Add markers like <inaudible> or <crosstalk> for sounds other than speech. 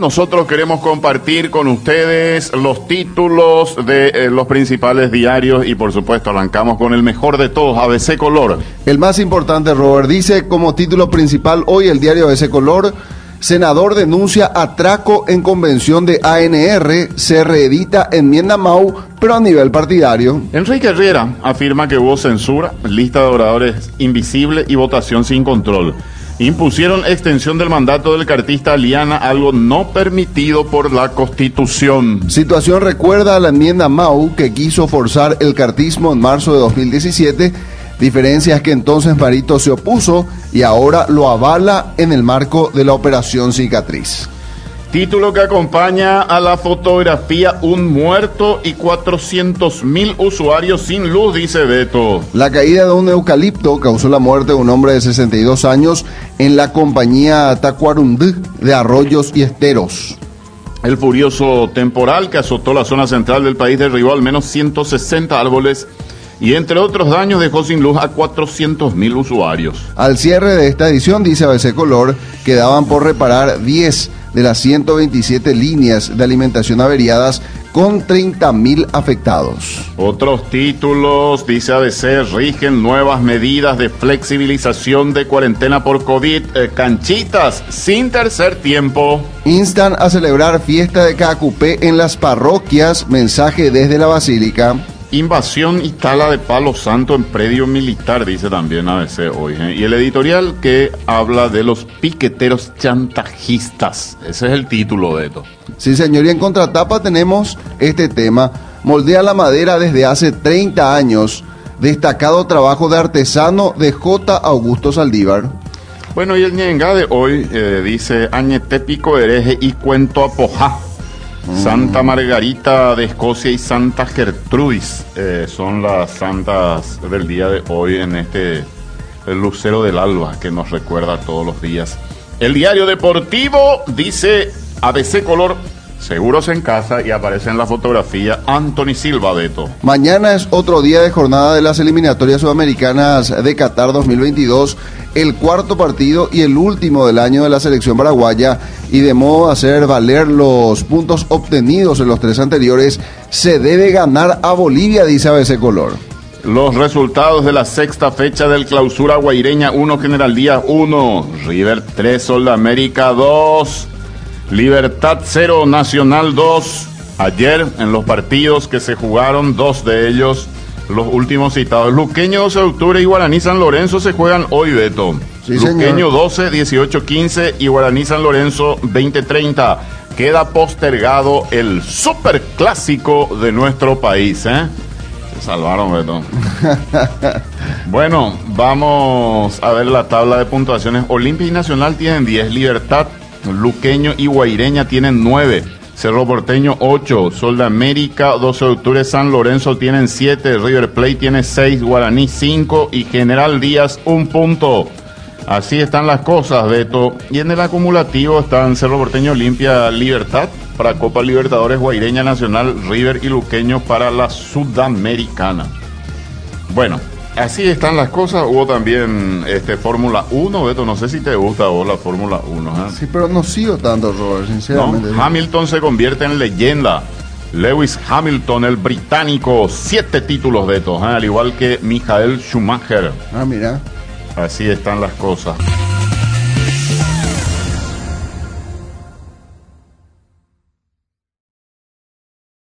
Nosotros queremos compartir con ustedes los títulos de eh, los principales diarios y por supuesto arrancamos con el mejor de todos, ABC Color. El más importante, Robert, dice como título principal hoy el diario ABC Color, senador denuncia atraco en convención de ANR, se reedita enmienda MAU, pero a nivel partidario. Enrique Herrera afirma que hubo censura, lista de oradores invisible y votación sin control impusieron extensión del mandato del cartista Liana, algo no permitido por la Constitución. Situación recuerda a la enmienda Mau que quiso forzar el cartismo en marzo de 2017, diferencias que entonces Marito se opuso y ahora lo avala en el marco de la operación cicatriz. Título que acompaña a la fotografía Un muerto y 400 mil usuarios sin luz, dice Beto. La caída de un eucalipto causó la muerte de un hombre de 62 años en la compañía Tacuarundú de Arroyos y Esteros. El furioso temporal que azotó la zona central del país derribó al menos 160 árboles y entre otros daños dejó sin luz a 400 mil usuarios. Al cierre de esta edición, dice ABC Color, quedaban por reparar 10 de las 127 líneas de alimentación averiadas con 30.000 afectados. Otros títulos, dice ABC, rigen nuevas medidas de flexibilización de cuarentena por COVID, eh, canchitas sin tercer tiempo. Instan a celebrar fiesta de KQP en las parroquias, mensaje desde la Basílica. Invasión y tala de Palo Santo en predio militar, dice también ABC hoy. ¿eh? Y el editorial que habla de los piqueteros chantajistas. Ese es el título de esto. Sí, señor. Y en contratapa tenemos este tema. Moldea la madera desde hace 30 años. Destacado trabajo de artesano de J. Augusto Saldívar. Bueno, y el ñenga de hoy eh, dice Añetépico hereje y cuento apojá. Santa Margarita de Escocia y Santa Gertrudis eh, son las santas del día de hoy en este el lucero del alba que nos recuerda todos los días. El diario deportivo dice ABC Color Seguros en casa y aparece en la fotografía Anthony Silva Beto. Mañana es otro día de jornada de las eliminatorias sudamericanas de Qatar 2022, el cuarto partido y el último del año de la selección paraguaya y de modo a hacer valer los puntos obtenidos en los tres anteriores, se debe ganar a Bolivia, dice ABC Color. Los resultados de la sexta fecha del clausura guaireña 1 General Díaz 1, River 3 Sol América 2. Libertad 0, Nacional 2. Ayer en los partidos que se jugaron, dos de ellos, los últimos citados. Luqueño 12 de octubre y Guaraní San Lorenzo se juegan hoy, Beto. Luqueño 12, 18, 15 y Guaraní San Lorenzo 20, 30. Queda postergado el superclásico de nuestro país, ¿eh? Se salvaron, Beto. <laughs> bueno, vamos a ver la tabla de puntuaciones. Olimpia y Nacional tienen 10, Libertad Luqueño y Guaireña tienen 9. Cerro Porteño 8, Sol de América 12 de octubre, San Lorenzo tienen 7, River Plate tiene 6, Guaraní 5 y General Díaz un punto. Así están las cosas, Beto. Y en el acumulativo están Cerro Porteño Limpia Libertad para Copa Libertadores, Guaireña Nacional, River y Luqueño para la Sudamericana. Bueno, Así están las cosas. Hubo también este Fórmula 1, Beto. No sé si te gusta vos la Fórmula 1. ¿eh? Sí, pero no sigo tanto, Robert, sinceramente. Hamilton se convierte en leyenda. Lewis Hamilton, el británico, siete títulos, Beto. ¿eh? Al igual que Michael Schumacher. Ah, mira. Así están las cosas.